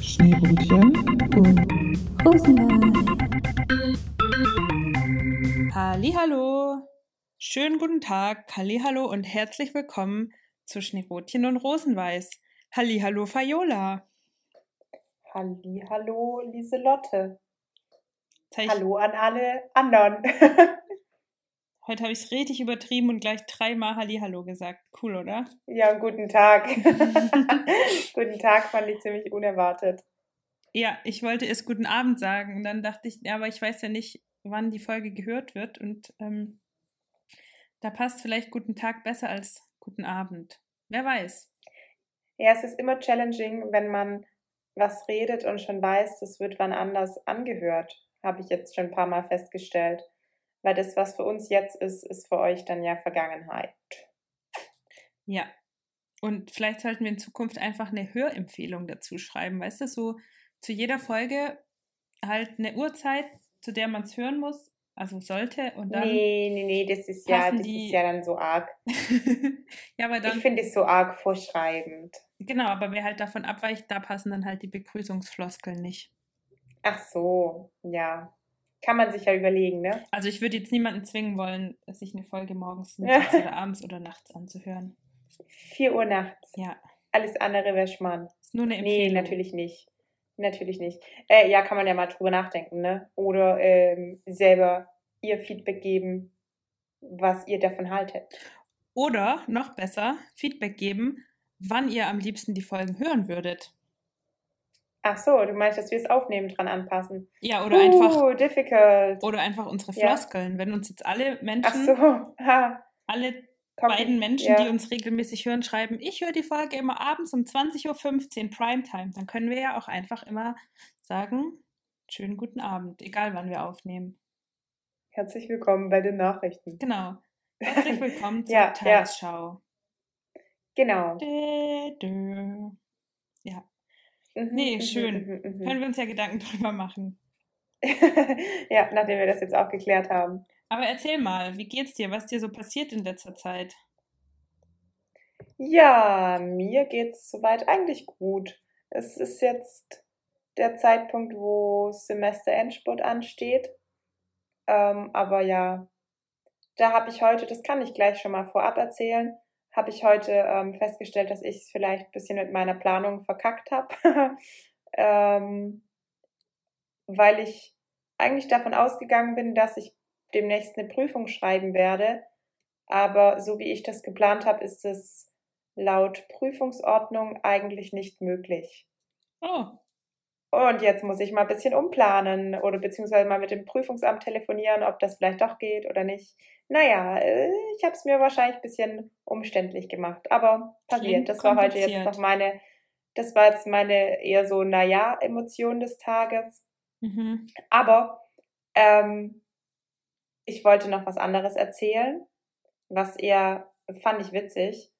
Schneebrötchen und Rosenwein. Hallo, schönen guten Tag, Hallo und herzlich willkommen zu Schneebrötchen und Rosenweiß. Hallo, Fayola. Hallo, Lieselotte. Hallo an alle anderen. Heute habe ich es richtig übertrieben und gleich dreimal Hallo gesagt. Cool, oder? ja, guten Tag. guten Tag fand ich ziemlich unerwartet. Ja, ich wollte erst guten Abend sagen und dann dachte ich, ja, aber ich weiß ja nicht, wann die Folge gehört wird und ähm, da passt vielleicht guten Tag besser als guten Abend. Wer weiß. Ja, es ist immer challenging, wenn man was redet und schon weiß, das wird wann anders angehört. Habe ich jetzt schon ein paar Mal festgestellt. Weil das, was für uns jetzt ist, ist für euch dann ja Vergangenheit. Ja. Und vielleicht sollten wir in Zukunft einfach eine Hörempfehlung dazu schreiben, weißt du, so zu jeder Folge halt eine Uhrzeit, zu der man es hören muss, also sollte und dann. nee, nee, nee, das ist ja, das die- ist ja dann so arg. ja, aber Ich dann, finde es so arg vorschreibend. genau, aber wer halt davon abweicht, da passen dann halt die Begrüßungsfloskeln nicht. Ach so, ja. Kann man sich ja überlegen, ne? Also ich würde jetzt niemanden zwingen wollen, sich eine Folge morgens, Ja. mittags oder abends oder nachts anzuhören. 4 Uhr nachts. Ja, Alles andere wäre Schmarrn. ist nur eine Nee, Empfehlung. natürlich nicht. Natürlich nicht. Äh, ja, kann man ja mal drüber nachdenken, ne? Oder ähm, selber ihr Feedback geben, was ihr davon haltet. Oder noch besser, Feedback geben, wann ihr am liebsten die Folgen hören würdet. Ach so, du meinst, dass wir es aufnehmen, dran anpassen. Ja, oder einfach Uh, difficult. Oder einfach unsere Ja. Floskeln. Wenn uns jetzt alle Ach Menschen, so. Ha. alle Komm, beiden Menschen, ja. die uns regelmäßig hören, schreiben, ich höre die Folge immer abends um 20.15 Uhr Primetime, dann können wir ja auch einfach immer sagen, schönen guten Abend, egal wann wir aufnehmen. Herzlich willkommen bei den Nachrichten. Genau. Herzlich willkommen zur Ja, ja. Tagesschau. Genau. Dö, dö. Ja, Mhm, Nee, mhm, schön. mhm, mhm. können wir uns ja Gedanken drüber machen. ja, nachdem wir das jetzt auch geklärt haben. Aber erzähl mal, wie geht's dir? Was dir so passiert in letzter Zeit? Ja, mir geht's soweit eigentlich gut. Es ist jetzt der Zeitpunkt, wo Semesterendspurt ansteht. Ähm, aber ja, da habe ich heute, das kann ich gleich schon mal vorab erzählen, habe ich heute ähm, festgestellt, dass ich es vielleicht ein bisschen mit meiner Planung verkackt habe. ähm, weil ich eigentlich davon ausgegangen bin, dass ich demnächst eine Prüfung schreiben werde. Aber so wie ich das geplant habe, ist es laut Prüfungsordnung eigentlich nicht möglich. Oh, Und jetzt muss ich mal ein bisschen umplanen oder beziehungsweise mal mit dem Prüfungsamt telefonieren, ob das vielleicht doch geht oder nicht. Naja, äh, ich habe es mir wahrscheinlich ein bisschen umständlich gemacht, aber passiert. Klingt Das war heute jetzt noch meine, das war jetzt meine eher so, naja, Emotion des Tages. mhm. Aber ähm, ich wollte noch was anderes erzählen, was eher fand ich witzig.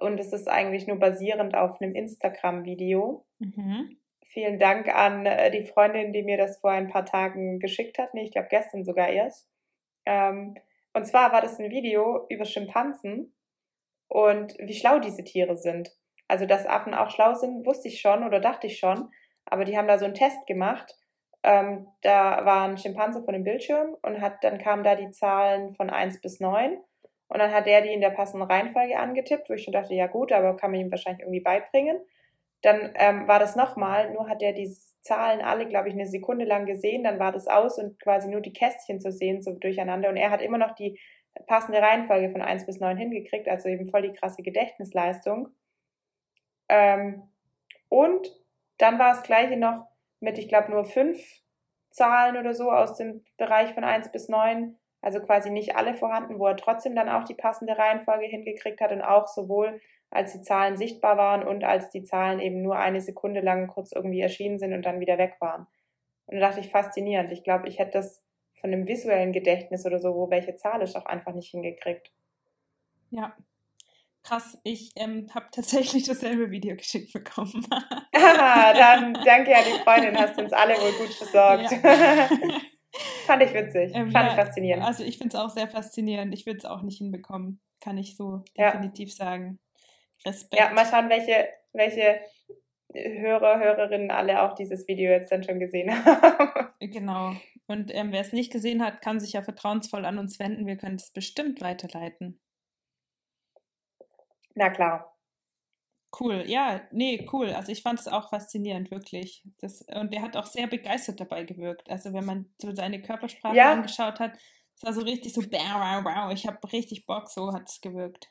Und es ist eigentlich nur basierend auf einem Instagram-Video. Mhm. Vielen Dank an äh, die Freundin, die mir das vor ein paar Tagen geschickt hat. Nee, ich glaube gestern sogar erst. Ähm, und zwar war das ein Video über Schimpansen und wie schlau diese Tiere sind. Also, dass Affen auch schlau sind, wusste ich schon oder dachte ich schon. Aber die haben da so einen Test gemacht. Ähm, da war ein Schimpanse von dem Bildschirm und hat, dann kamen da die Zahlen von 1 bis 9. Und dann hat der die in der passenden Reihenfolge angetippt, wo ich schon dachte, ja gut, aber kann man ihm wahrscheinlich irgendwie beibringen. Dann ähm, war das nochmal, nur hat er die Zahlen alle, glaube ich, eine Sekunde lang gesehen, dann war das aus und quasi nur die Kästchen zu sehen, so durcheinander. Und er hat immer noch die passende Reihenfolge von 1 bis 9 hingekriegt, also eben voll die krasse Gedächtnisleistung. Ähm, und dann war das gleiche noch mit, ich glaube, nur fünf Zahlen oder so aus dem Bereich von 1 bis 9, also quasi nicht alle vorhanden, wo er trotzdem dann auch die passende Reihenfolge hingekriegt hat und auch sowohl als die Zahlen sichtbar waren und als die Zahlen eben nur eine Sekunde lang kurz irgendwie erschienen sind und dann wieder weg waren. Und da dachte ich, faszinierend. Ich glaube, ich hätte das von einem visuellen Gedächtnis oder so, wo welche Zahl ist, auch einfach nicht hingekriegt. Ja. Krass, ich ähm, habe tatsächlich dasselbe Video geschickt bekommen. Ah, dann danke an die Freundin, hast uns alle wohl gut besorgt. Ja. Fand ich witzig, Ähm, fand ja, ich faszinierend. Also ich finde es auch sehr faszinierend. Ich würde es auch nicht hinbekommen, kann ich so Ja. definitiv sagen. Respekt. Ja, mal schauen, welche, welche Hörer, Hörerinnen alle auch dieses Video jetzt dann schon gesehen haben. Genau. Und ähm, wer es nicht gesehen hat, kann sich ja vertrauensvoll an uns wenden. Wir können es bestimmt weiterleiten. Na klar. Cool, ja, nee, cool. Also ich fand es auch faszinierend, wirklich. Das, und er hat auch sehr begeistert dabei gewirkt. Also wenn man so seine Körpersprache Ja. angeschaut hat, es war so richtig so, wow, wow, ich habe richtig Bock, so hat es gewirkt.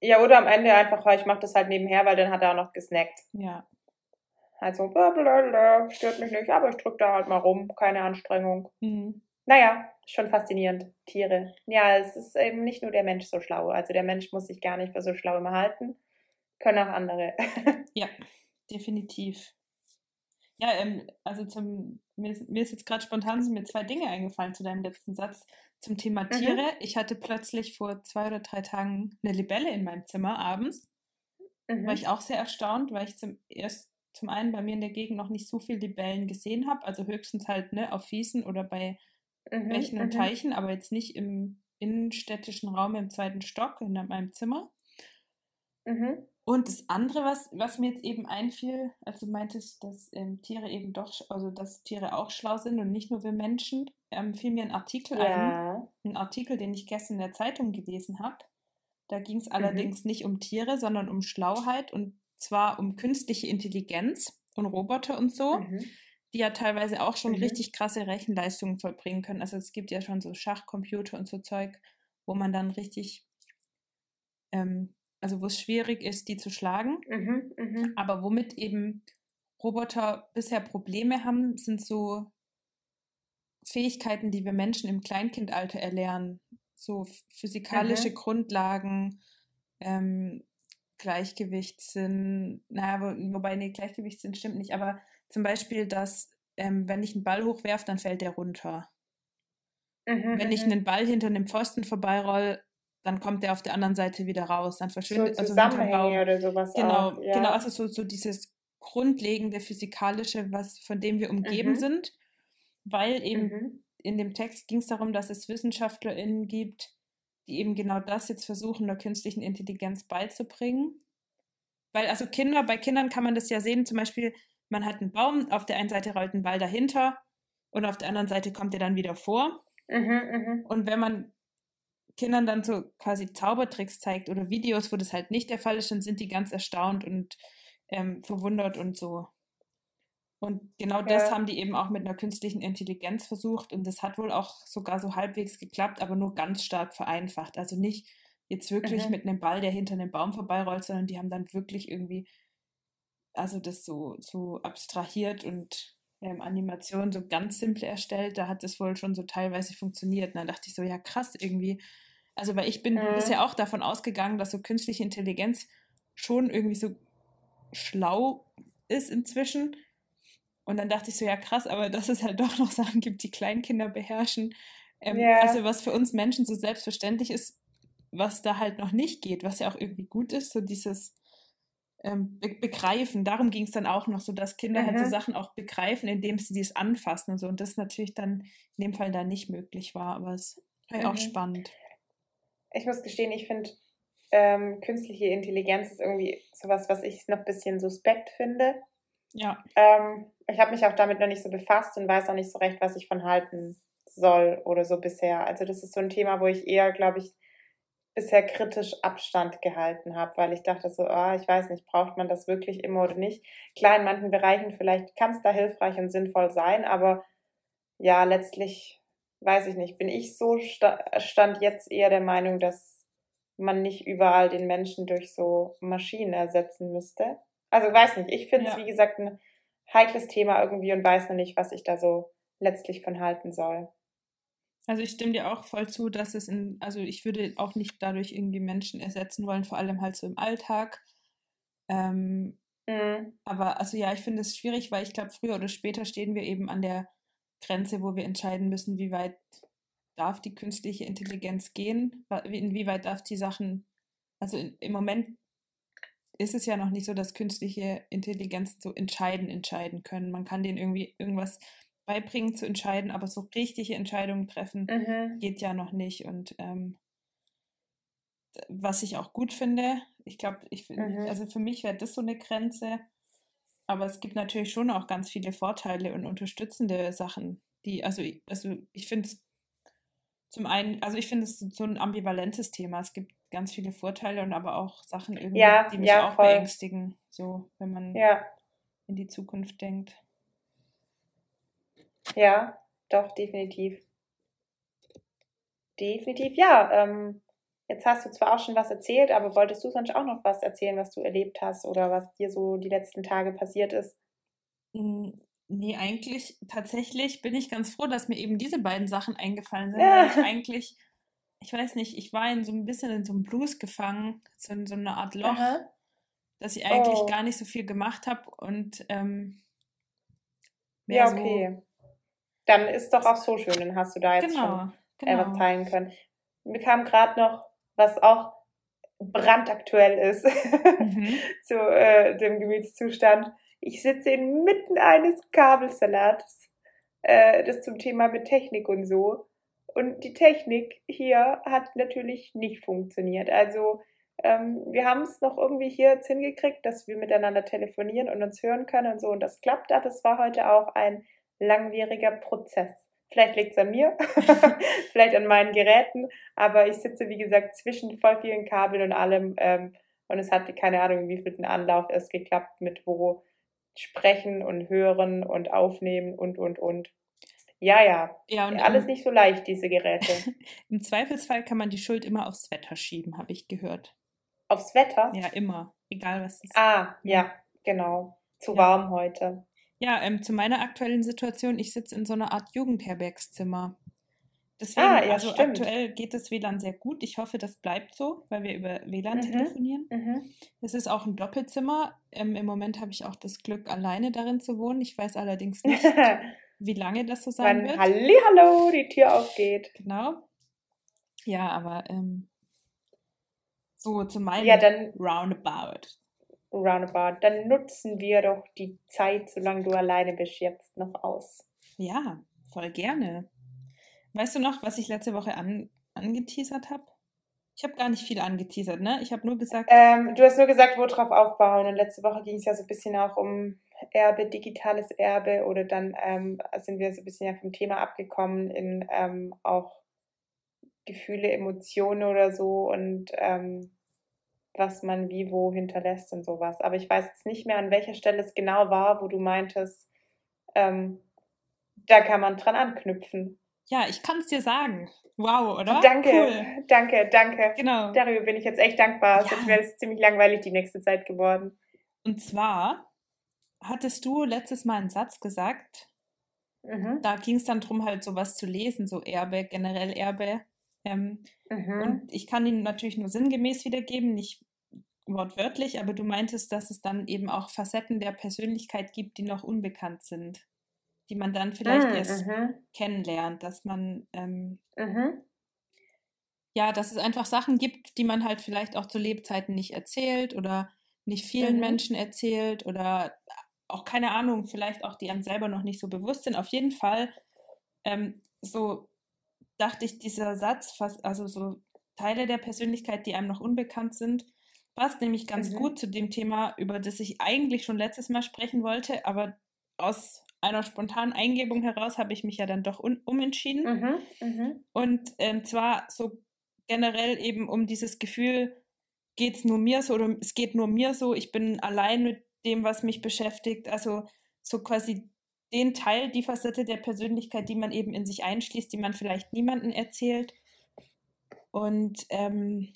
Ja, oder am Ende einfach, oh, ich mache das halt nebenher, weil dann hat er auch noch gesnackt. Ja, Also, blablabla, stört mich nicht, aber ich drück da halt mal rum, keine Anstrengung. mhm. Naja, schon faszinierend. Tiere. Ja, es ist eben nicht nur der Mensch so schlau. Also der Mensch muss sich gar nicht für so schlau immer halten. Können auch andere. ja, definitiv. Ja, ähm, also zum, mir, ist- mir ist jetzt gerade spontan sind mir zwei Dinge eingefallen zu deinem letzten Satz zum Thema Mhm. Tiere. Ich hatte plötzlich vor zwei oder drei Tagen eine Libelle in meinem Zimmer abends. war Mhm. ich auch sehr erstaunt, weil ich zum erst zum einen bei mir in der Gegend noch nicht so viel Libellen gesehen habe, also höchstens halt ne, auf Wiesen oder bei Mhm, Bächen und mhm. Teichen, aber jetzt nicht im innenstädtischen Raum im zweiten Stock in meinem Zimmer. Mhm. Und das andere, was, was mir jetzt eben einfiel, als du meintest, dass ähm, Tiere eben doch, also dass Tiere auch schlau sind und nicht nur wir Menschen, ähm, fiel mir ein Artikel ein, Ja. ein Artikel, den ich gestern in der Zeitung gelesen habe. Da ging Mhm. es allerdings nicht um Tiere, sondern um Schlauheit und zwar um künstliche Intelligenz und Roboter und so, Mhm. die ja teilweise auch schon Mhm. richtig krasse Rechenleistungen vollbringen können. Also es gibt ja schon so Schachcomputer und so Zeug, wo man dann richtig, ähm, also wo es schwierig ist, die zu schlagen. Mhm. Mhm. Aber womit eben Roboter bisher Probleme haben, sind so Fähigkeiten, die wir Menschen im Kleinkindalter erlernen. So ph- physikalische Mhm. Grundlagen, ähm, Gleichgewichtssinn, naja, wo, wobei, nee, Gleichgewichtssinn stimmt nicht, aber zum Beispiel, dass, ähm, wenn ich einen Ball hochwerfe, dann fällt der runter. Mhm. Wenn ich mhm. einen Ball hinter einem Pfosten vorbeiroll, dann kommt der auf der anderen Seite wieder raus. Dann so verschwindet, also hinterm Baum. Zusammenhänge oder sowas Genau, auch. Ja. genau, also so, so dieses grundlegende physikalische, was von dem wir umgeben Mhm. sind, weil eben Mhm. in dem Text ging es darum, dass es WissenschaftlerInnen gibt, die eben genau das jetzt versuchen, der künstlichen Intelligenz beizubringen. Weil also Kinder, bei Kindern kann man das ja sehen, zum Beispiel, man hat einen Baum, auf der einen Seite rollt ein Ball dahinter und auf der anderen Seite kommt er dann wieder vor. Mhm. Mhm. Und wenn man Kindern dann so quasi Zaubertricks zeigt oder Videos, wo das halt nicht der Fall ist, dann sind die ganz erstaunt und ähm, verwundert und so. Und genau das Ja. haben die eben auch mit einer künstlichen Intelligenz versucht und das hat wohl auch sogar so halbwegs geklappt, aber nur ganz stark vereinfacht. Also nicht jetzt wirklich Mhm. mit einem Ball, der hinter einem Baum vorbeirollt, sondern die haben dann wirklich irgendwie, also das so, so abstrahiert und ähm, Animationen so ganz simple erstellt. Da hat das wohl schon so teilweise funktioniert. Und dann dachte ich so, ja krass irgendwie. Also weil ich bin Mhm. bisher auch davon ausgegangen, dass so künstliche Intelligenz schon irgendwie so schlau ist inzwischen. Und dann dachte ich so, ja krass, aber dass es halt doch noch Sachen gibt, die Kleinkinder beherrschen. Ähm, Ja. Also was für uns Menschen so selbstverständlich ist, was da halt noch nicht geht, was ja auch irgendwie gut ist, so dieses ähm, Be Begreifen. Darum ging es dann auch noch so, dass Kinder halt so Mhm. Sachen auch begreifen, indem sie dies anfassen und so. Und das natürlich dann in dem Fall da nicht möglich war, aber es war ja auch Mhm. spannend. Ich muss gestehen, ich finde, ähm, künstliche Intelligenz ist irgendwie sowas, was ich noch ein bisschen suspekt finde. Ja, Ähm, ich habe mich auch damit noch nicht so befasst und weiß auch nicht so recht, was ich von halten soll oder so bisher. Also das ist so ein Thema, wo ich eher, glaube ich, bisher kritisch Abstand gehalten habe, weil ich dachte so, ah, ich weiß nicht, braucht man das wirklich immer oder nicht? Klar, in manchen Bereichen vielleicht kann es da hilfreich und sinnvoll sein, aber ja, letztlich weiß ich nicht, bin ich so sta stand jetzt eher der Meinung, dass man nicht überall den Menschen durch so Maschinen ersetzen müsste. Also weiß nicht, ich finde es Ja. wie gesagt ein heikles Thema irgendwie und weiß noch nicht, was ich da so letztlich von halten soll. also ich stimme dir auch voll zu, dass es in, also ich würde auch nicht dadurch irgendwie Menschen ersetzen wollen, vor allem halt so im Alltag. Ähm, Mhm. aber also ja, ich finde es schwierig, weil ich glaube, früher oder später stehen wir eben an der Grenze, wo wir entscheiden müssen, wie weit darf die künstliche Intelligenz gehen, inwieweit darf die Sachen, also in, im Moment ist es ja noch nicht so, dass künstliche Intelligenz so entscheiden entscheiden können. Man kann denen irgendwie irgendwas beibringen zu entscheiden, aber so richtige Entscheidungen treffen Mhm. geht ja noch nicht. Und ähm, was ich auch gut finde, ich glaube, ich Mhm. also für mich wäre das so eine Grenze. Aber es gibt natürlich schon auch ganz viele Vorteile und unterstützende Sachen, die, also, also ich finde es zum einen, also ich finde es so ein ambivalentes Thema. Es gibt ganz viele Vorteile und aber auch Sachen irgendwie, Ja, die mich ja, auch voll. beängstigen, so wenn man Ja, in die Zukunft denkt. ja, doch, definitiv. Definitiv, ja. Ähm, jetzt hast du zwar auch schon was erzählt, aber wolltest du sonst auch noch was erzählen, was du erlebt hast oder was dir so die letzten Tage passiert ist? Mm, Nee, eigentlich, tatsächlich bin ich ganz froh, dass mir eben diese beiden Sachen eingefallen sind, Ja. weil ich eigentlich, ich weiß nicht, ich war in so ein bisschen in so einem Blues gefangen, so in so einer Art Loch, Aha. dass ich eigentlich Oh. gar nicht so viel gemacht habe und ähm, mehr Ja, so, okay. Dann ist doch auch so schön, dann hast du da jetzt schon genau, äh, was genau. teilen können. Mir kam gerade noch, was auch brandaktuell ist, Mhm. zu äh, dem Gemütszustand. Ich sitze inmitten eines Kabelsalats, äh, das zum Thema mit Technik und so. Und die Technik hier hat natürlich nicht funktioniert. Also ähm, wir haben es noch irgendwie hier jetzt hingekriegt, dass wir miteinander telefonieren und uns hören können und so. Und das klappt, aber es war heute auch ein langwieriger Prozess. Vielleicht liegt es an mir, vielleicht an meinen Geräten, aber ich sitze, wie gesagt, zwischen voll vielen Kabeln und allem. Ähm, und es hat keine Ahnung, wie viel den Anlauf es geklappt mit wo sprechen und hören und aufnehmen und, und, und. Ja, ja. Ja, und Alles nicht so leicht, diese Geräte. im Zweifelsfall kann man die Schuld immer aufs Wetter schieben, habe ich gehört. Aufs Wetter? Ja, immer, egal was es ist. Ah, ja, genau. Zu Ja. warm heute. Ja, ähm, zu meiner aktuellen Situation, ich sitze in so einer Art Jugendherbergszimmer. Deswegen, Ah, ja, also stimmt. aktuell geht das WLAN sehr gut. Ich hoffe, das bleibt so, weil wir über WLAN Mhm. telefonieren. Mhm. Es ist auch ein Doppelzimmer. Ähm, Im Moment habe ich auch das Glück, alleine darin zu wohnen. Ich weiß allerdings nicht, wie lange das so sein Wann wird. Hallihallo die Tür aufgeht. Genau. Ja, aber ähm, so zu meinem Ja, dann Roundabout. Roundabout. Dann nutzen wir doch die Zeit, solange du alleine bist, jetzt noch aus. Ja, voll gerne. Weißt du noch, was ich letzte Woche an, angeteasert habe? Ich habe gar nicht viel angeteasert, ne? Ich habe nur gesagt, Ähm, du hast nur gesagt, worauf aufbauen. Und letzte Woche ging es ja so ein bisschen auch um Erbe, digitales Erbe. Oder dann ähm, sind wir so ein bisschen ja vom Thema abgekommen in ähm, auch Gefühle, Emotionen oder so und ähm, was man wie wo hinterlässt und sowas. Aber ich weiß jetzt nicht mehr, an welcher Stelle es genau war, wo du meintest, ähm, da kann man dran anknüpfen. ja, ich kann es dir sagen. Wow, oder? Danke, Cool. danke, danke. Genau. Darüber bin ich jetzt echt dankbar. Ja. Sonst wäre es ziemlich langweilig die nächste Zeit geworden. Und zwar hattest du letztes Mal einen Satz gesagt, Mhm. da ging es dann darum, halt sowas zu lesen, so Erbe, generell Erbe. Ähm, Mhm. Und ich kann ihn natürlich nur sinngemäß wiedergeben, nicht wortwörtlich, aber du meintest, dass es dann eben auch Facetten der Persönlichkeit gibt, die noch unbekannt sind, die man dann vielleicht Mhm, erst mhm, kennenlernt, dass man, ähm, ja, dass es einfach Sachen gibt, die man halt vielleicht auch zu Lebzeiten nicht erzählt oder nicht vielen Mhm. Menschen erzählt oder auch keine Ahnung, vielleicht auch die einem selber noch nicht so bewusst sind. Auf jeden Fall, ähm, so dachte ich, dieser Satz, also so Teile der Persönlichkeit, die einem noch unbekannt sind, passt nämlich ganz Mhm. gut zu dem Thema, über das ich eigentlich schon letztes Mal sprechen wollte, aber aus einer spontanen Eingebung heraus habe ich mich ja dann doch umentschieden. Mhm. Mhm. Und ähm, zwar so generell eben um dieses Gefühl, geht es nur mir so oder es geht nur mir so, ich bin allein mit dem, was mich beschäftigt. Also so quasi den Teil, die Facette der Persönlichkeit, die man eben in sich einschließt, die man vielleicht niemandem erzählt. Und ähm,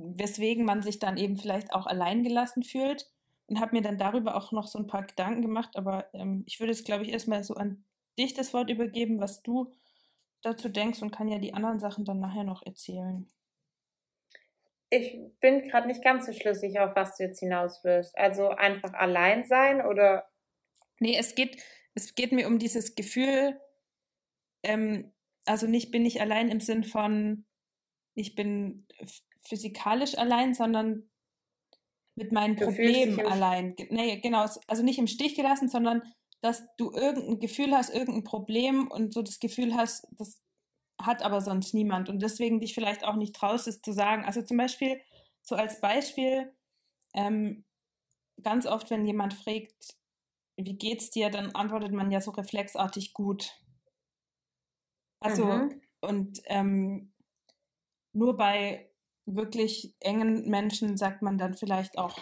weswegen man sich dann eben vielleicht auch alleingelassen fühlt. Und habe mir dann darüber auch noch so ein paar Gedanken gemacht. Aber ähm, ich würde es, glaube ich, erstmal so an dich das Wort übergeben, was du dazu denkst und kann ja die anderen Sachen dann nachher noch erzählen. Ich bin gerade nicht ganz so schlüssig, auf was du jetzt hinaus willst. Also einfach allein sein oder. Nee, es geht, es geht mir um dieses Gefühl, ähm, also nicht bin ich allein im Sinn von, ich bin physikalisch allein, sondern mit meinen Du Problemen allein. Nee, genau, also nicht im Stich gelassen, sondern dass du irgendein Gefühl hast, irgendein Problem und so das Gefühl hast, das hat aber sonst niemand und deswegen dich vielleicht auch nicht traust, es zu sagen. Also zum Beispiel, so als Beispiel, ähm, ganz oft, wenn jemand fragt, wie geht's dir, dann antwortet man ja so reflexartig gut. Also, mhm. und ähm, nur bei wirklich engen Menschen sagt man dann vielleicht auch,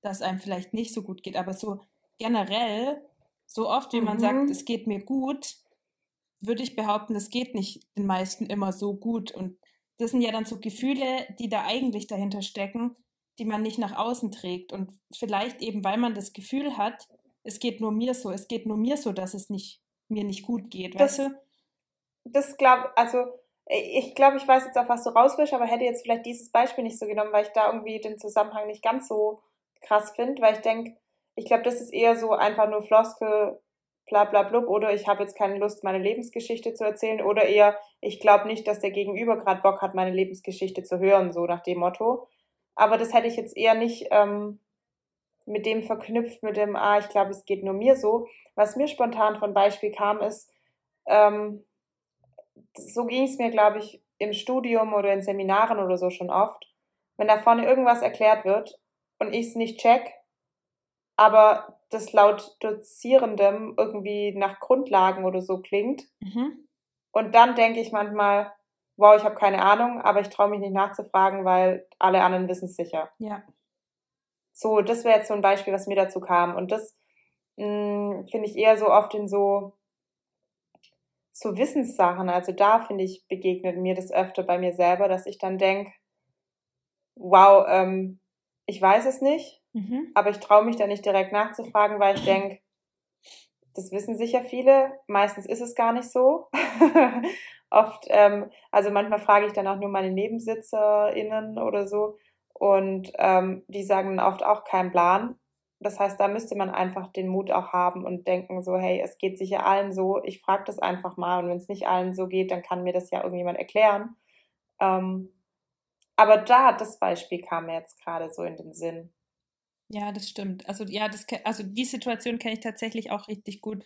dass einem vielleicht nicht so gut geht. Aber so generell, so oft wie man sagt, mhm. es geht mir gut, würde ich behaupten, es geht nicht den meisten immer so gut. Und das sind ja dann so Gefühle, die da eigentlich dahinter stecken, die man nicht nach außen trägt. Und vielleicht eben, weil man das Gefühl hat, es geht nur mir so, es geht nur mir so, dass es nicht, mir nicht gut geht, das, weißt du? Das glaube, also ich glaube, ich weiß jetzt auch, was du raus willst, aber hätte jetzt vielleicht dieses Beispiel nicht so genommen, weil ich da irgendwie den Zusammenhang nicht ganz so krass finde, weil ich denke, ich glaube, das ist eher so einfach nur Floskel, bla bla blub, oder ich habe jetzt keine Lust, meine Lebensgeschichte zu erzählen, oder eher, ich glaube nicht, dass der Gegenüber gerade Bock hat, meine Lebensgeschichte zu hören, so nach dem Motto. Aber das hätte ich jetzt eher nicht ähm, mit dem verknüpft, mit dem, ah, ich glaube, es geht nur mir so. Was mir spontan von Beispiel kam, ist, ähm, so ging es mir, glaube ich, im Studium oder in Seminaren oder so schon oft. Wenn da vorne irgendwas erklärt wird und ich es nicht check, aber das laut Dozierendem irgendwie nach Grundlagen oder so klingt. Mhm. Und dann denke ich manchmal, wow, ich habe keine Ahnung, aber ich traue mich nicht nachzufragen, weil alle anderen wissen es sicher. Ja. So, das wäre jetzt so ein Beispiel, was mir dazu kam. Und das hm, finde ich eher so oft in so, so Wissenssachen. Also da, finde ich, begegnet mir das öfter bei mir selber, dass ich dann denke, wow, ähm, ich weiß es nicht, mhm. aber ich traue mich da nicht direkt nachzufragen, weil ich denke, das wissen sicher viele. Meistens ist es gar nicht so. Oft, ähm, also manchmal frage ich dann auch nur meine NebensitzerInnen oder so. Und ähm, die sagen oft auch keinen Plan. Das heißt, da müsste man einfach den Mut auch haben und denken so, hey, es geht sicher allen so, ich frage das einfach mal und wenn es nicht allen so geht, dann kann mir das ja irgendjemand erklären. Ähm, aber da, das Beispiel kam mir jetzt gerade so in den Sinn. Ja, das stimmt. Also ja, das also die Situation kenne ich tatsächlich auch richtig gut.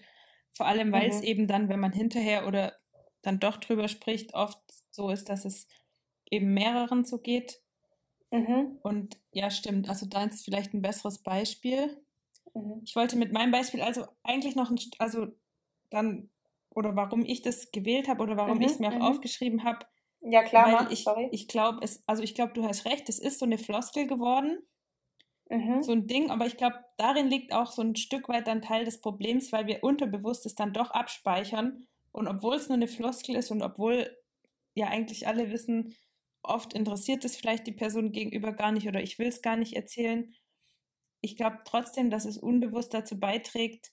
Vor allem, weil es mhm. eben dann, wenn man hinterher oder dann doch drüber spricht, oft so ist, dass es eben mehreren so geht. Mhm. Und ja, stimmt. Also da ist vielleicht ein besseres Beispiel. Mhm. Ich wollte mit meinem Beispiel also eigentlich noch ein, also dann, oder warum ich das gewählt habe oder warum ich es mir auch mhm. aufgeschrieben habe, ja, klar, weil mach, ich, sorry. Ich glaube, es, also ich glaube, du hast recht, es ist so eine Floskel geworden. Mhm. So ein Ding, aber ich glaube, darin liegt auch so ein Stück weit ein Teil des Problems, weil wir unterbewusst es dann doch abspeichern. Und obwohl es nur eine Floskel ist und obwohl ja eigentlich alle wissen, oft interessiert es vielleicht die Person gegenüber gar nicht oder ich will es gar nicht erzählen. Ich glaube trotzdem, dass es unbewusst dazu beiträgt,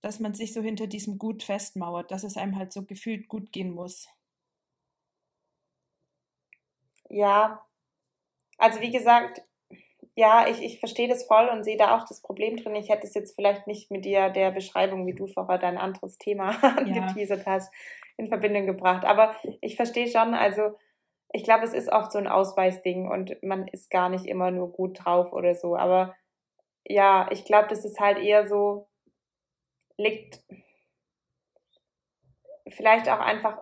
dass man sich so hinter diesem Gut festmauert, dass es einem halt so gefühlt gut gehen muss. Ja, also wie gesagt, ja, ich, ich verstehe das voll und sehe da auch das Problem drin. Ich hätte es jetzt vielleicht nicht mit dir der Beschreibung, wie du vorher dein anderes Thema ja. angeteasert hast, in Verbindung gebracht. Aber ich verstehe schon, also ich glaube, es ist oft so ein Ausweisding und man ist gar nicht immer nur gut drauf oder so. Aber ja, ich glaube, das ist halt eher so, liegt vielleicht auch einfach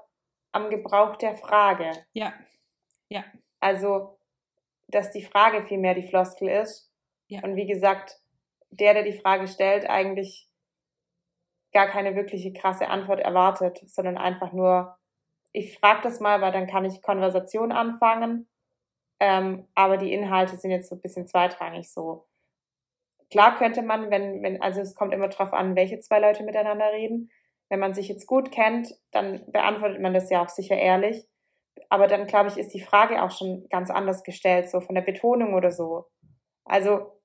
am Gebrauch der Frage. Ja, ja. Also, dass die Frage vielmehr die Floskel ist. Ja. Und wie gesagt, der, der die Frage stellt, eigentlich gar keine wirkliche krasse Antwort erwartet, sondern einfach nur, ich frage das mal, weil dann kann ich Konversation anfangen. Ähm, aber die Inhalte sind jetzt so ein bisschen zweitrangig so. Klar könnte man, wenn, wenn, also es kommt immer drauf an, welche zwei Leute miteinander reden. Wenn man sich jetzt gut kennt, dann beantwortet man das ja auch sicher ehrlich. Aber dann, glaube ich, ist die Frage auch schon ganz anders gestellt, so von der Betonung oder so. Also.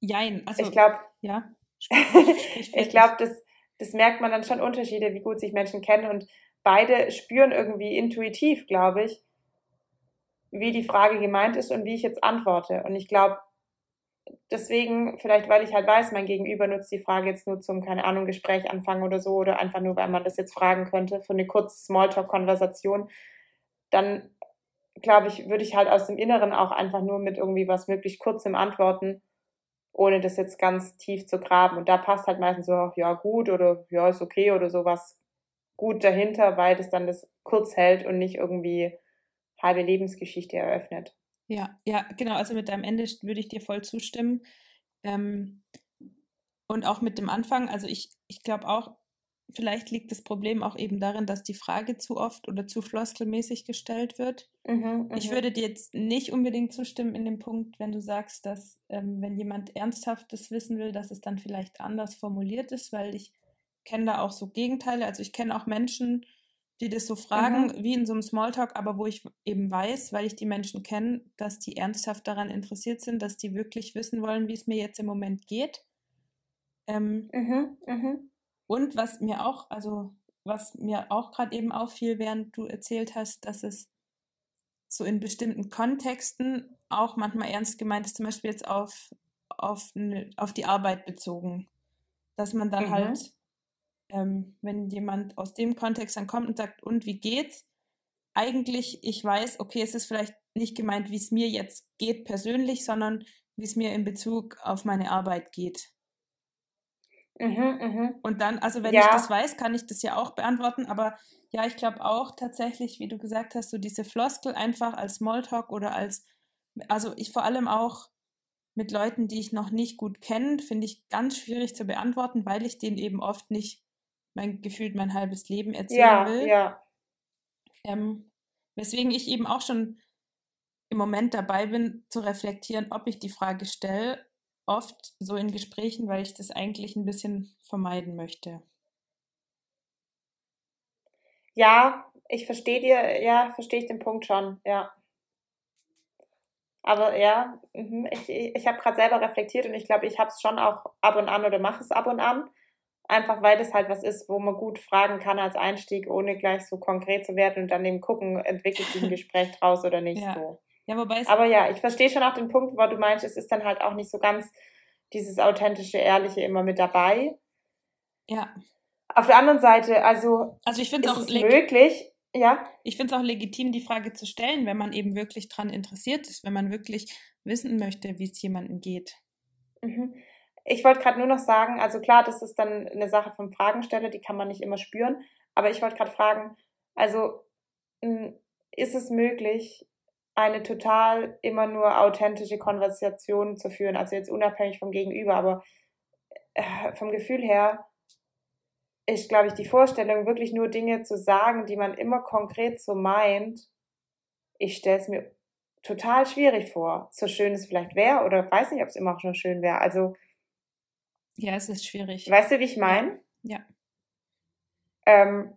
Jein, also. Ich glaube. Ja. ich glaube, das, das merkt man dann schon Unterschiede, wie gut sich Menschen kennen und beide spüren irgendwie intuitiv, glaube ich, wie die Frage gemeint ist und wie ich jetzt antworte. Und ich glaube, deswegen, vielleicht weil ich halt weiß, mein Gegenüber nutzt die Frage jetzt nur zum, keine Ahnung, Gespräch anfangen oder so oder einfach nur, weil man das jetzt fragen könnte für eine kurze Smalltalk-Konversation, dann glaube ich, würde ich halt aus dem Inneren auch einfach nur mit irgendwie was möglichst kurzem antworten, ohne das jetzt ganz tief zu graben. Und da passt halt meistens so, ja gut oder ja ist okay oder sowas gut dahinter, weil das dann das kurz hält und nicht irgendwie halbe Lebensgeschichte eröffnet. Ja, ja, genau. Also mit deinem Ende würde ich dir voll zustimmen. Ähm, und auch mit dem Anfang, also ich, ich glaube auch, vielleicht liegt das Problem auch eben darin, dass die Frage zu oft oder zu floskelmäßig gestellt wird. Mhm, Ich mhm. würde dir jetzt nicht unbedingt zustimmen in dem Punkt, wenn du sagst, dass ähm, wenn jemand Ernsthaftes wissen will, dass es dann vielleicht anders formuliert ist, weil ich kenne da auch so Gegenteile. Also ich kenne auch Menschen, die das so fragen, Mhm. wie in so einem Smalltalk, aber wo ich eben weiß, weil ich die Menschen kenne, dass die ernsthaft daran interessiert sind, dass die wirklich wissen wollen, wie es mir jetzt im Moment geht. Ähm, Mhm, mhm. und was mir auch, also was mir auch gerade eben auffiel, während du erzählt hast, dass es so in bestimmten Kontexten auch manchmal ernst gemeint ist, zum Beispiel jetzt auf, auf, ne, auf die Arbeit bezogen. Dass man dann Mhm. halt, ähm, wenn jemand aus dem Kontext dann kommt und sagt, und wie geht's? Eigentlich, ich weiß, okay, es ist vielleicht nicht gemeint, wie es mir jetzt geht persönlich, sondern wie es mir in Bezug auf meine Arbeit geht. Mhm, mhm. Und dann, also wenn ich Ja. das weiß, kann ich das ja auch beantworten, aber ja, ich glaube auch tatsächlich, wie du gesagt hast, so diese Floskel einfach als Smalltalk oder als, also ich vor allem auch mit Leuten, die ich noch nicht gut kenne, finde ich ganz schwierig zu beantworten, weil ich denen eben oft nicht mein gefühlt mein halbes Leben erzählen Ja, will. ja. Ähm, weswegen ich eben auch schon im Moment dabei bin, zu reflektieren, ob ich die Frage stelle, oft so in Gesprächen, weil ich das eigentlich ein bisschen vermeiden möchte. Ja, ich verstehe dir, ja, verstehe ich den Punkt schon, ja. Aber ja, mhm, ich, ich, ich habe gerade selber reflektiert und ich glaube, ich habe es schon auch ab und an oder mache es ab und an. Einfach weil das halt was ist, wo man gut fragen kann als Einstieg, ohne gleich so konkret zu werden und dann eben gucken, entwickelt sich ein Gespräch draus oder nicht Ja. so. Ja, wobei es Aber ja, ich verstehe schon auch den Punkt, wo du meinst, es ist dann halt auch nicht so ganz dieses authentische, ehrliche immer mit dabei. ja, Auf der anderen Seite, also also ich finde es ist auch, es möglich, ja, ich find's auch legitim, die Frage zu stellen, wenn man eben wirklich dran interessiert ist, wenn man wirklich wissen möchte, wie es jemandem geht. Mhm. Ich wollte gerade nur noch sagen, also klar, das ist dann eine Sache vom Fragensteller, die kann man nicht immer spüren. Aber ich wollte gerade fragen, also mh, ist es möglich, eine total immer nur authentische Konversation zu führen? Also jetzt unabhängig vom Gegenüber, aber äh, vom Gefühl her ist, glaube ich, die Vorstellung, wirklich nur Dinge zu sagen, die man immer konkret so meint. Ich stelle es mir total schwierig vor. So schön es vielleicht wäre oder weiß nicht, ob es immer auch schon schön wäre. Also Ja, es ist schwierig. Weißt du, wie ich meine? Ja. Ähm,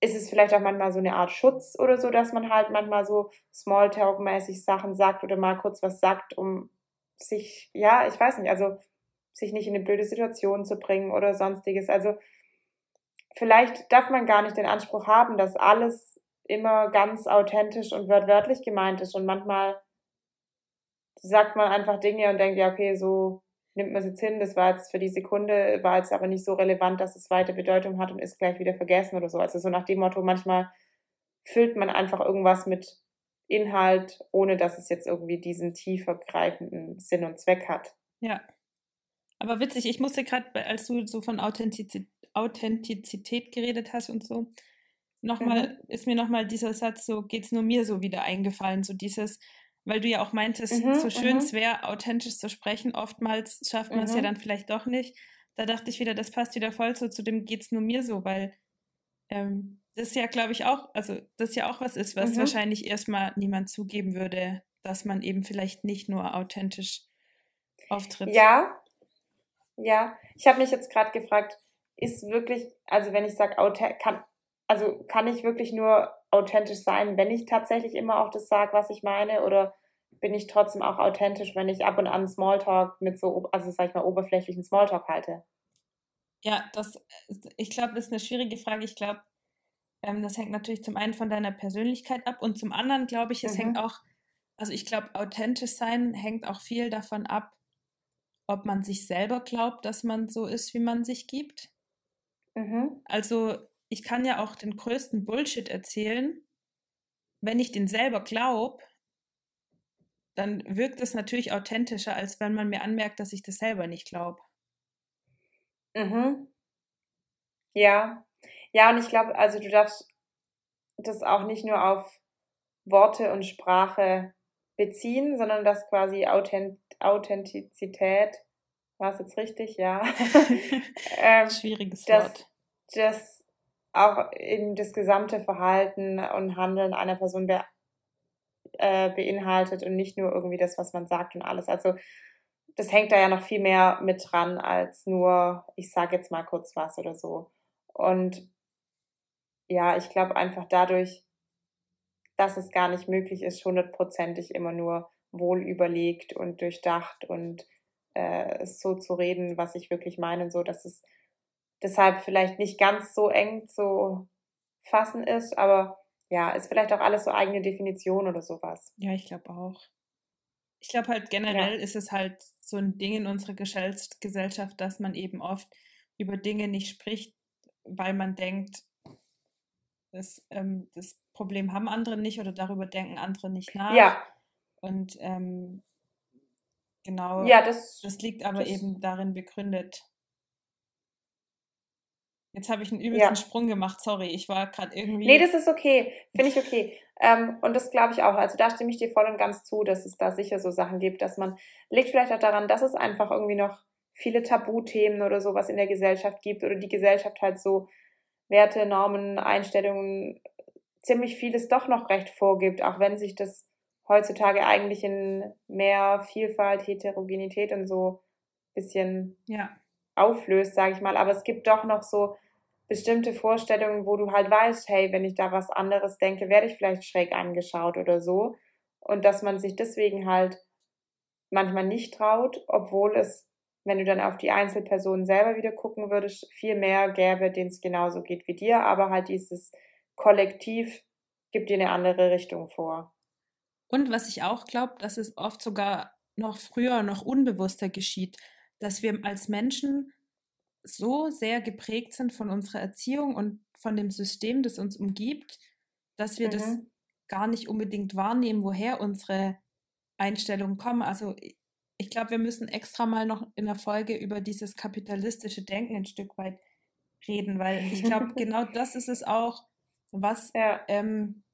ist es vielleicht auch manchmal so eine Art Schutz oder so, dass man halt manchmal so Smalltalk-mäßig Sachen sagt oder mal kurz was sagt, um sich, ja, ich weiß nicht, also sich nicht in eine blöde Situation zu bringen oder sonstiges. Also vielleicht darf man gar nicht den Anspruch haben, dass alles immer ganz authentisch und wörtlich gemeint ist und manchmal sagt man einfach Dinge und denkt, ja, okay, so nimmt man es jetzt hin, das war jetzt für die Sekunde, war jetzt aber nicht so relevant, dass es weite Bedeutung hat und ist gleich wieder vergessen oder so. Also so nach dem Motto, manchmal füllt man einfach irgendwas mit Inhalt, ohne dass es jetzt irgendwie diesen tiefer greifenden Sinn und Zweck hat. Ja. Aber witzig, ich musste gerade, als du so von Authentizität, Authentizität geredet hast und so, nochmal, Mhm. ist mir nochmal dieser Satz so, geht's nur mir so wieder eingefallen, so dieses, weil du ja auch meintest, Mhm, so schön mhm. es wäre, authentisch zu sprechen, oftmals schafft man es ja Mhm. dann vielleicht doch nicht. Da dachte ich wieder, das passt wieder voll so zu dem geht's nur mir so, weil ähm, das ja, glaube ich, auch, also das ja auch was ist, was Mhm. wahrscheinlich erstmal niemand zugeben würde, dass man eben vielleicht nicht nur authentisch auftritt. Ja, ja. Ich habe mich jetzt gerade gefragt, ist wirklich, also wenn ich sage, kann, also kann ich wirklich nur authentisch sein, wenn ich tatsächlich immer auch das sage, was ich meine, oder bin ich trotzdem auch authentisch, wenn ich ab und an Smalltalk mit so, also sag ich mal, oberflächlichen Smalltalk halte? Ja, das, ich glaube, das ist eine schwierige Frage. Ich glaube, ähm, das hängt natürlich zum einen von deiner Persönlichkeit ab und zum anderen glaube ich, es Mhm. hängt auch, also ich glaube, authentisch sein hängt auch viel davon ab, ob man sich selber glaubt, dass man so ist, wie man sich gibt. Mhm. Also ich kann ja auch den größten Bullshit erzählen. Wenn ich den selber glaube, dann wirkt es natürlich authentischer, als wenn man mir anmerkt, dass ich das selber nicht glaube. Mhm. Ja. Ja, und ich glaube, also du darfst das auch nicht nur auf Worte und Sprache beziehen, sondern dass quasi Authent Authentizität, war es jetzt richtig? Ja. ähm, Schwieriges dass, Wort. Das auch eben das gesamte Verhalten und Handeln einer Person be äh, beinhaltet und nicht nur irgendwie das, was man sagt und alles. Also das hängt da ja noch viel mehr mit dran als nur, ich sage jetzt mal kurz was oder so. Und ja, ich glaube einfach dadurch, dass es gar nicht möglich ist, hundertprozentig immer nur wohl überlegt und durchdacht und äh, so zu reden, was ich wirklich meine, so dass es deshalb vielleicht nicht ganz so eng zu fassen ist, aber ja, ist vielleicht auch alles so eigene Definition oder sowas. Ja, ich glaube auch. Ich glaube halt generell ja. ist es halt so ein Ding in unserer Gesellschaft, dass man eben oft über Dinge nicht spricht, weil man denkt, das, ähm, das Problem haben andere nicht oder darüber denken andere nicht nach. Ja. Und ähm, genau, ja, das, das liegt aber das, eben darin begründet. Jetzt habe ich einen übelsten Ja. Sprung gemacht, sorry. Ich war gerade irgendwie. Nee, das ist okay. Finde ich okay. Ähm, und das glaube ich auch. Also da stimme ich dir voll und ganz zu, dass es da sicher so Sachen gibt, dass man, liegt vielleicht auch daran, dass es einfach irgendwie noch viele Tabuthemen oder sowas in der Gesellschaft gibt oder die Gesellschaft halt so Werte, Normen, Einstellungen, ziemlich vieles doch noch recht vorgibt, auch wenn sich das heutzutage eigentlich in mehr Vielfalt, Heterogenität und so bisschen Ja, auflöst, sage ich mal. Aber es gibt doch noch so bestimmte Vorstellungen, wo du halt weißt, hey, wenn ich da was anderes denke, werde ich vielleicht schräg angeschaut oder so. Und dass man sich deswegen halt manchmal nicht traut, obwohl es, wenn du dann auf die Einzelpersonen selber wieder gucken würdest, viel mehr gäbe, denen es genauso geht wie dir. Aber halt dieses Kollektiv gibt dir eine andere Richtung vor. Und was ich auch glaube, dass es oft sogar noch früher, noch unbewusster geschieht, dass wir als Menschen so sehr geprägt sind von unserer Erziehung und von dem System, das uns umgibt, dass wir das Mhm. gar nicht unbedingt wahrnehmen, woher unsere Einstellungen kommen. Also ich glaube, wir müssen extra mal noch in der Folge über dieses kapitalistische Denken ein Stück weit reden, weil ich glaube, genau das ist es auch, was Ja, ähm,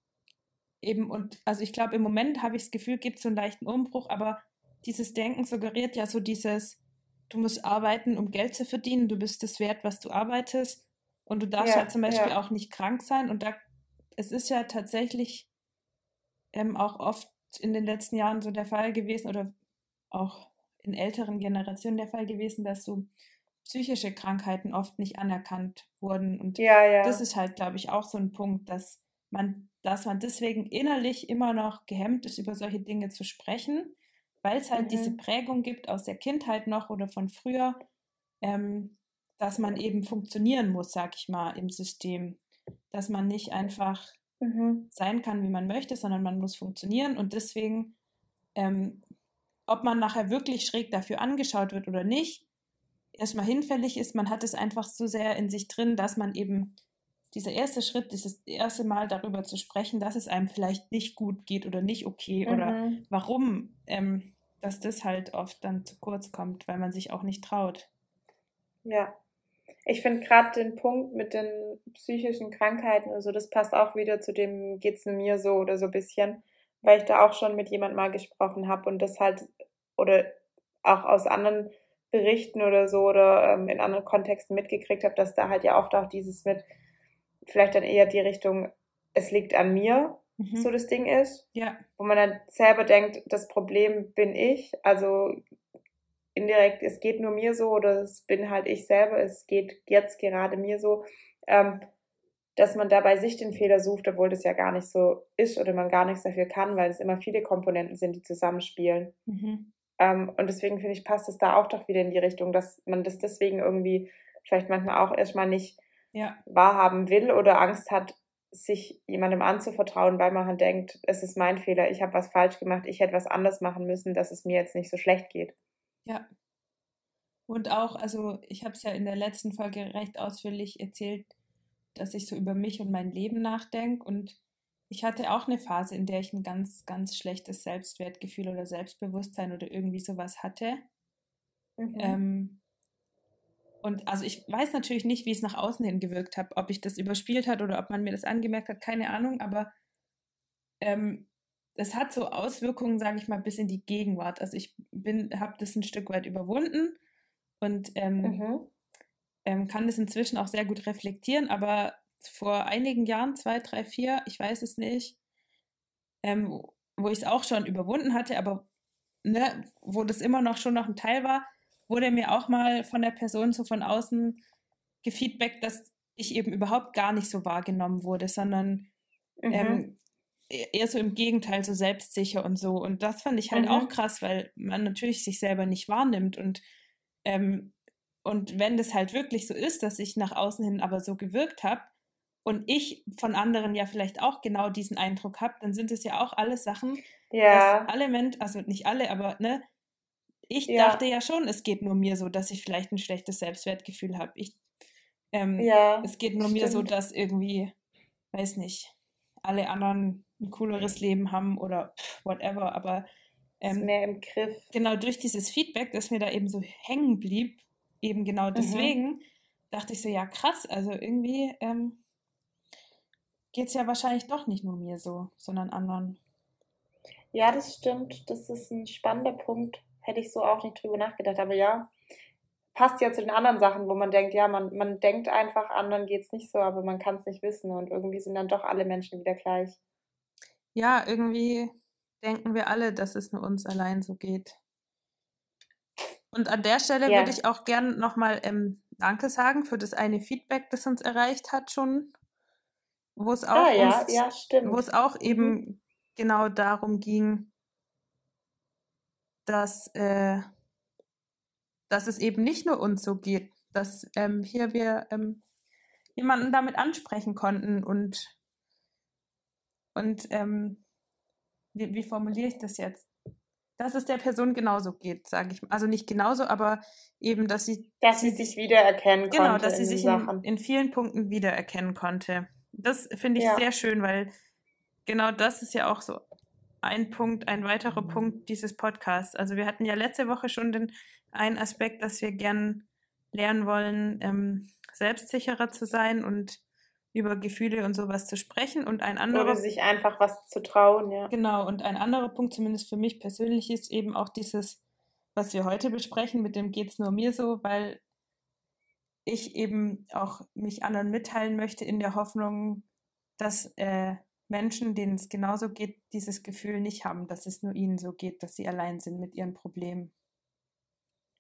eben und also ich glaube, im Moment habe ich das Gefühl, gibt es so einen leichten Umbruch, aber dieses Denken suggeriert ja so dieses, du musst arbeiten, um Geld zu verdienen, du bist es wert, was du arbeitest. Und du darfst Ja, halt zum Beispiel ja. auch nicht krank sein. Und da, es ist ja tatsächlich ähm, auch oft in den letzten Jahren so der Fall gewesen oder auch in älteren Generationen der Fall gewesen, dass so psychische Krankheiten oft nicht anerkannt wurden. Und ja, das ist halt, glaube ich, auch so ein Punkt, dass man, dass man deswegen innerlich immer noch gehemmt ist, über solche Dinge zu sprechen, weil es halt diese Mhm. Prägung gibt aus der Kindheit noch oder von früher, ähm, dass man eben funktionieren muss, sag ich mal, im System. Dass man nicht einfach Mhm. sein kann, wie man möchte, sondern man muss funktionieren und deswegen, ähm, ob man nachher wirklich schräg dafür angeschaut wird oder nicht, erstmal hinfällig ist, man hat es einfach so sehr in sich drin, dass man eben dieser erste Schritt, dieses erste Mal darüber zu sprechen, dass es einem vielleicht nicht gut geht oder nicht okay oder Mhm. warum, ähm, dass das halt oft dann zu kurz kommt, weil man sich auch nicht traut. Ja. Ich finde gerade den Punkt mit den psychischen Krankheiten und so, das passt auch wieder zu dem geht's mir so oder so ein bisschen, weil ich da auch schon mit jemand mal gesprochen habe und das halt oder auch aus anderen Berichten oder so oder ähm, in anderen Kontexten mitgekriegt habe, dass da halt ja oft auch dieses mit vielleicht dann eher die Richtung es liegt an mir Mhm. so das Ding ist, Ja, wo man dann selber denkt, das Problem bin ich, also indirekt, es geht nur mir so oder es bin halt ich selber, es geht jetzt gerade mir so, ähm, dass man dabei sich den Fehler sucht, obwohl das ja gar nicht so ist oder man gar nichts dafür kann, weil es immer viele Komponenten sind, die zusammenspielen. mhm. Ähm, und deswegen finde ich, passt es da auch doch wieder in die Richtung, dass man das deswegen irgendwie vielleicht manchmal auch erstmal nicht ja, wahrhaben will oder Angst hat, sich jemandem anzuvertrauen, weil man halt denkt, es ist mein Fehler, ich habe was falsch gemacht, ich hätte was anders machen müssen, dass es mir jetzt nicht so schlecht geht. ja. Und auch, also ich habe es ja in der letzten Folge recht ausführlich erzählt, dass ich so über mich und mein Leben nachdenke. Und ich hatte auch eine Phase, in der ich ein ganz, ganz schlechtes Selbstwertgefühl oder Selbstbewusstsein oder irgendwie sowas hatte. Mhm. Ähm, und also ich weiß natürlich nicht, wie es nach außen hin gewirkt hat, ob ich das überspielt hat oder ob man mir das angemerkt hat, keine Ahnung, aber ähm, das hat so Auswirkungen, sage ich mal, bis in die Gegenwart. Also ich bin, habe das ein Stück weit überwunden und ähm, Mhm. ähm, kann das inzwischen auch sehr gut reflektieren, aber vor einigen Jahren, zwei, drei, vier, ich weiß es nicht, ähm, wo- ich es auch schon überwunden hatte, aber ne, wo das immer noch schon noch ein Teil war, wurde mir auch mal von der Person so von außen gefeedbackt, dass ich eben überhaupt gar nicht so wahrgenommen wurde, sondern Mhm. ähm, e- eher so im Gegenteil, so selbstsicher und so. Und das fand ich halt Mhm. auch krass, weil man natürlich sich selber nicht wahrnimmt. Und, ähm, und wenn das halt wirklich so ist, dass ich nach außen hin aber so gewirkt habe und ich von anderen ja vielleicht auch genau diesen Eindruck habe, dann sind es ja auch alles Sachen, ja. dass alle Menschen, also nicht alle, aber ne, ich Ja. dachte ja schon, es geht nur mir so, dass ich vielleicht ein schlechtes Selbstwertgefühl habe. Ich, ähm, ja. es geht nur mir so, stimmt. dass irgendwie, weiß nicht, alle anderen ein cooleres Leben haben oder whatever, aber Ist ähm, mehr im Griff. genau durch dieses Feedback, das mir da eben so hängen blieb, eben genau Mhm. deswegen, dachte ich so, ja krass, also irgendwie ähm, geht es ja wahrscheinlich doch nicht nur mir so, sondern anderen. Ja, das stimmt. Das ist ein spannender Punkt. Hätte ich so auch nicht drüber nachgedacht. Aber ja, passt ja zu den anderen Sachen, wo man denkt, ja, man, man denkt einfach, anderen geht es nicht so, aber man kann es nicht wissen. Und irgendwie sind dann doch alle Menschen wieder gleich. Ja, irgendwie denken wir alle, dass es nur uns allein so geht. Und an der Stelle Ja. würde ich auch gern nochmal ähm, Danke sagen für das eine Feedback, das uns erreicht hat schon, wo es auch, Ah ja, ums, ja, stimmt. wo es auch Mhm. eben genau darum ging, dass, äh, dass es eben nicht nur uns so geht, dass ähm, hier wir ähm, jemanden damit ansprechen konnten und, und ähm, wie, wie formuliere ich das jetzt? Dass es der Person genauso geht, sage ich mal. Also nicht genauso, aber eben, dass sie Dass sie sich wiedererkennen Genau, konnte dass sie sich in, in vielen Punkten wiedererkennen konnte. Das finde ich Ja. sehr schön, weil genau das ist ja auch so ein Punkt, ein weiterer Punkt dieses Podcasts. Also wir hatten ja letzte Woche schon den einen Aspekt, dass wir gern lernen wollen, ähm, selbstsicherer zu sein und über Gefühle und sowas zu sprechen. Und ein anderer Oder sich einfach was zu trauen, ja. Genau, und ein anderer Punkt, zumindest für mich persönlich, ist eben auch dieses, was wir heute besprechen, mit dem geht's nur mir so, weil ich eben auch mich anderen mitteilen möchte in der Hoffnung, dass äh, Menschen, denen es genauso geht, dieses Gefühl nicht haben, dass es nur ihnen so geht, dass sie allein sind mit ihren Problemen.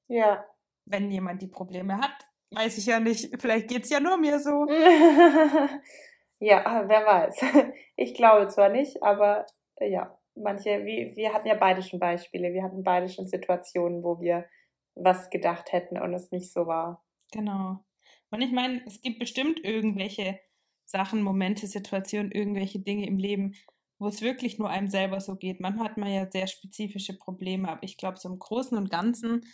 Ja. Wenn jemand die Probleme hat, weiß ich ja nicht, vielleicht geht's ja nur mir so. ja, wer weiß. Ich glaube zwar nicht, aber äh, ja, manche, wie, wir hatten ja beide schon Beispiele. Wir hatten beide schon Situationen, wo wir was gedacht hätten und es nicht so war. Genau. Und ich meine, es gibt bestimmt irgendwelche Sachen, Momente, Situationen, irgendwelche Dinge im Leben, wo es wirklich nur einem selber so geht. Manchmal hat man ja sehr spezifische Probleme, aber ich glaube, so im Großen und Ganzen,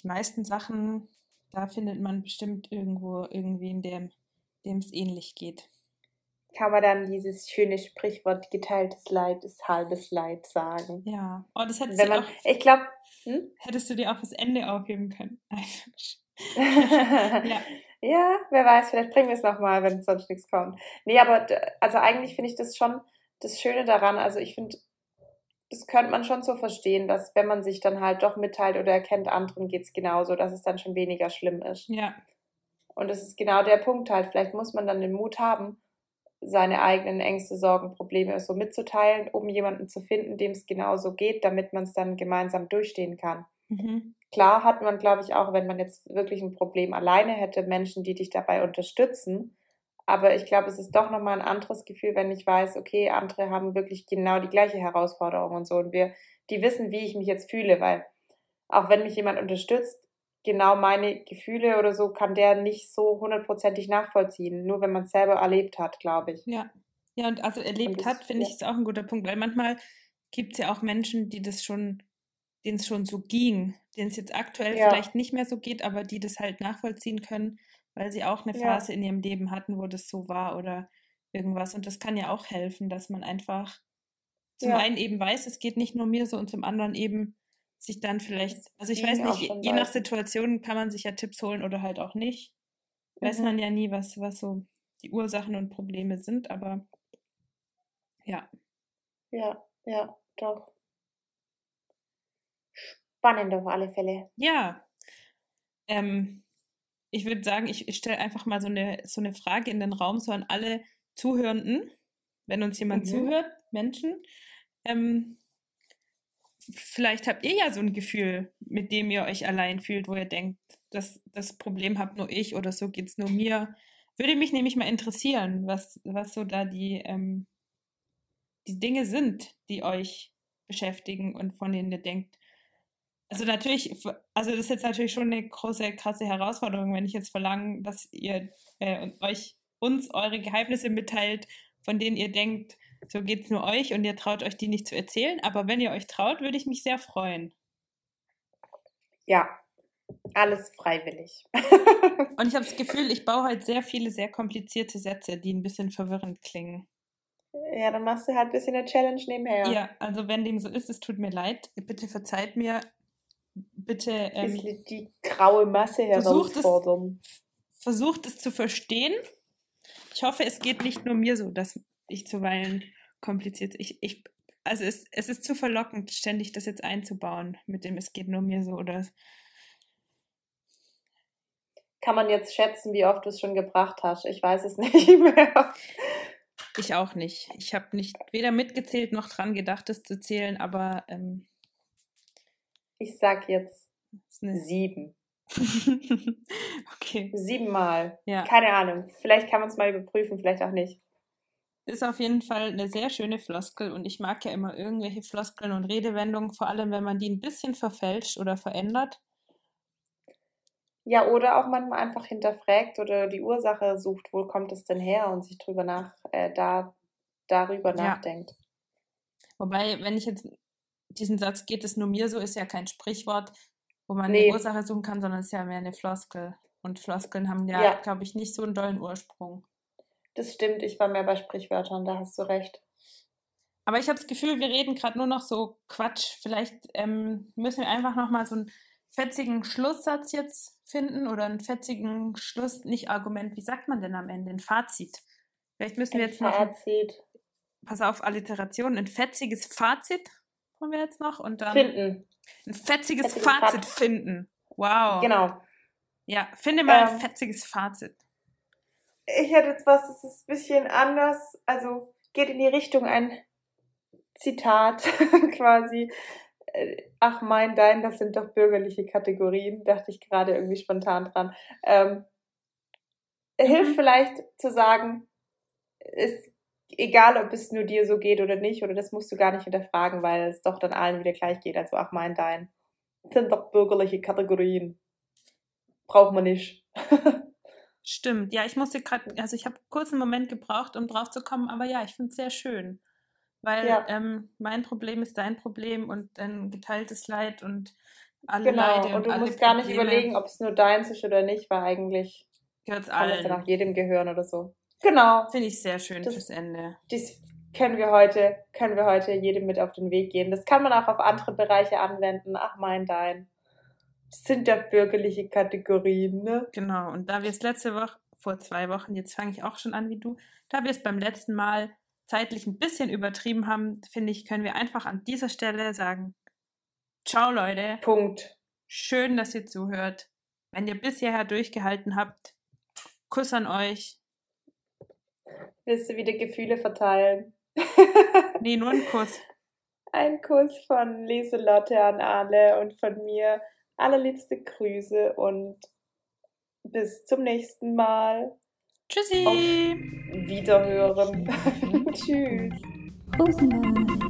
die meisten Sachen, da findet man bestimmt irgendwo irgendwie in dem, dem es ähnlich geht. Kann man dann dieses schöne Sprichwort geteiltes Leid ist halbes Leid sagen. Ja. Oh, das hättest, Wenn du, man, auch, ich glaube, hm? hättest du dir auch fürs Ende aufheben können. ja. Ja, wer weiß, vielleicht bringen wir es nochmal, wenn sonst nichts kommt. Nee, aber also eigentlich finde ich das schon das Schöne daran. Also ich finde, das könnte man schon so verstehen, dass wenn man sich dann halt doch mitteilt oder erkennt, anderen geht's genauso, dass es dann schon weniger schlimm ist. Ja. Und das ist genau der Punkt halt. Vielleicht muss man dann den Mut haben, seine eigenen Ängste, Sorgen, Probleme so mitzuteilen, um jemanden zu finden, dem es genauso geht, damit man es dann gemeinsam durchstehen kann. Mhm. Klar hat man, glaube ich, auch, wenn man jetzt wirklich ein Problem alleine hätte, Menschen, die dich dabei unterstützen. Aber ich glaube, es ist doch nochmal ein anderes Gefühl, wenn ich weiß, okay, andere haben wirklich genau die gleiche Herausforderung und so. Und wir, die wissen, wie ich mich jetzt fühle, weil auch wenn mich jemand unterstützt, genau meine Gefühle oder so kann der nicht so hundertprozentig nachvollziehen. Nur wenn man es selber erlebt hat, glaube ich. Ja. Ja, und also erlebt das- hat, finde ja. ich, ist auch ein guter Punkt, weil manchmal gibt es ja auch Menschen, die das schon, denen es schon so ging, denen es jetzt aktuell Ja. vielleicht nicht mehr so geht, aber die das halt nachvollziehen können, weil sie auch eine Ja. Phase in ihrem Leben hatten, wo das so war oder irgendwas. Und das kann ja auch helfen, dass man einfach zum Ja. einen eben weiß, es geht nicht nur mir so und zum anderen eben sich dann vielleicht, also ich weiß nicht, je, nach weiß. Situation kann man sich ja Tipps holen oder halt auch nicht. Weiß Mhm. man ja nie, was, was so die Ursachen und Probleme sind, aber ja. Ja. Ja, doch. Spannend auf alle Fälle. Ja. Ähm, ich würde sagen, ich, ich stelle einfach mal so eine, so eine Frage in den Raum, so an alle Zuhörenden, wenn uns jemand Mhm. zuhört, Menschen. Ähm, vielleicht habt ihr ja so ein Gefühl, mit dem ihr euch allein fühlt, wo ihr denkt, das, das Problem habt nur ich oder so geht es nur mir. Würde mich nämlich mal interessieren, was, was so da die, ähm, die Dinge sind, die euch beschäftigen und von denen ihr denkt. Also natürlich, also das ist jetzt natürlich schon eine große, krasse Herausforderung, wenn ich jetzt verlange, dass ihr äh, euch uns eure Geheimnisse mitteilt, von denen ihr denkt, so geht es nur euch und ihr traut euch die nicht zu erzählen. Aber wenn ihr euch traut, würde ich mich sehr freuen. Ja, alles freiwillig. Und ich habe das Gefühl, ich baue halt sehr viele sehr komplizierte Sätze, die ein bisschen verwirrend klingen. ja, dann machst du halt ein bisschen eine Challenge nebenher. Ja, also wenn dem so ist, es tut mir leid. Bitte verzeiht mir. Bitte ähm, die graue Masse Versucht es- herausfordern. versucht es zu verstehen. Ich hoffe, es geht nicht nur mir so, dass ich zuweilen kompliziert. Ich, ich, also es, es ist zu verlockend, ständig das jetzt einzubauen, mit dem es geht nur mir so oder Kann man jetzt schätzen, wie oft du es schon gebracht hast? Ich weiß es nicht mehr. ich auch nicht. Ich habe nicht weder mitgezählt noch dran gedacht, es zu zählen, aber ähm, Ich sag jetzt sieben. okay. Siebenmal. Ja. Keine Ahnung. Vielleicht kann man es mal überprüfen, vielleicht auch nicht. Ist auf jeden Fall eine sehr schöne Floskel und ich mag ja immer irgendwelche Floskeln und Redewendungen, vor allem wenn man die ein bisschen verfälscht oder verändert. Ja, oder auch manchmal einfach hinterfragt oder die Ursache sucht, wo kommt es denn her und sich drüber nach, äh, da, darüber Ja. nachdenkt. Wobei, wenn ich jetzt diesen Satz geht es nur mir so, ist ja kein Sprichwort, wo man Nee. eine Ursache suchen kann, sondern es ist ja mehr eine Floskel. Und Floskeln haben ja, Ja. glaube ich, nicht so einen dollen Ursprung. Das stimmt, ich war mehr bei Sprichwörtern, da hast du recht. Aber ich habe das Gefühl, wir reden gerade nur noch so Quatsch. Vielleicht ähm, müssen wir einfach nochmal so einen fetzigen Schlusssatz jetzt finden oder einen fetzigen Schluss, nicht Argument, wie sagt man denn am Ende? Ein Fazit. Vielleicht müssen wir Ein jetzt noch, Fazit. pass auf, Alliteration, ein fetziges Fazit haben wir jetzt noch und dann Finden. ein fetziges, Fetziges Fazit Fazit. finden. Wow. Genau. Ja, finde mal ein Ähm, fetziges Fazit. Ich hätte jetzt was, das ist ein bisschen anders, also geht in die Richtung ein Zitat quasi. Äh, Ach mein, dein, das sind doch bürgerliche Kategorien, dachte ich gerade irgendwie spontan dran. Ähm, Hilft Mhm. vielleicht zu sagen, ist egal, ob es nur dir so geht oder nicht, oder das musst du gar nicht hinterfragen, weil es doch dann allen wieder gleich geht. Also ach mein, dein. Das sind doch bürgerliche Kategorien. Braucht man nicht. Stimmt. Ja, ich musste gerade, also ich habe kurz einen Moment gebraucht, um drauf zu kommen, aber ja, ich finde es sehr schön. Weil Ja. ähm, mein Problem ist dein Problem und ein geteiltes Leid und alle Genau, Leide und du alle musst gar nicht Probleme überlegen, ob es nur deins ist oder nicht, weil eigentlich gehört's kann es auch jedem gehören oder so. Genau, Finde ich sehr schön Das- fürs Ende. dies können wir heute, können wir heute jedem mit auf den Weg geben. Das kann man auch auf andere Bereiche anwenden. Ach mein, dein. Das sind ja bürgerliche Kategorien, ne? Genau. Und da wir es letzte Woche, vor zwei Wochen, jetzt fange ich auch schon an wie du, da wir es beim letzten Mal zeitlich ein bisschen übertrieben haben, finde ich, können wir einfach an dieser Stelle sagen, ciao Leute, Punkt. schön, dass ihr zuhört. Wenn ihr bis hierher durchgehalten habt, Kuss an euch. Willst du wieder Gefühle verteilen? Nee, nur ein Kuss. Ein Kuss von Lieselotte an alle und von mir allerliebste Grüße und bis zum nächsten Mal. Tschüssi. Wiederhören. Tschüss. Rosenwein.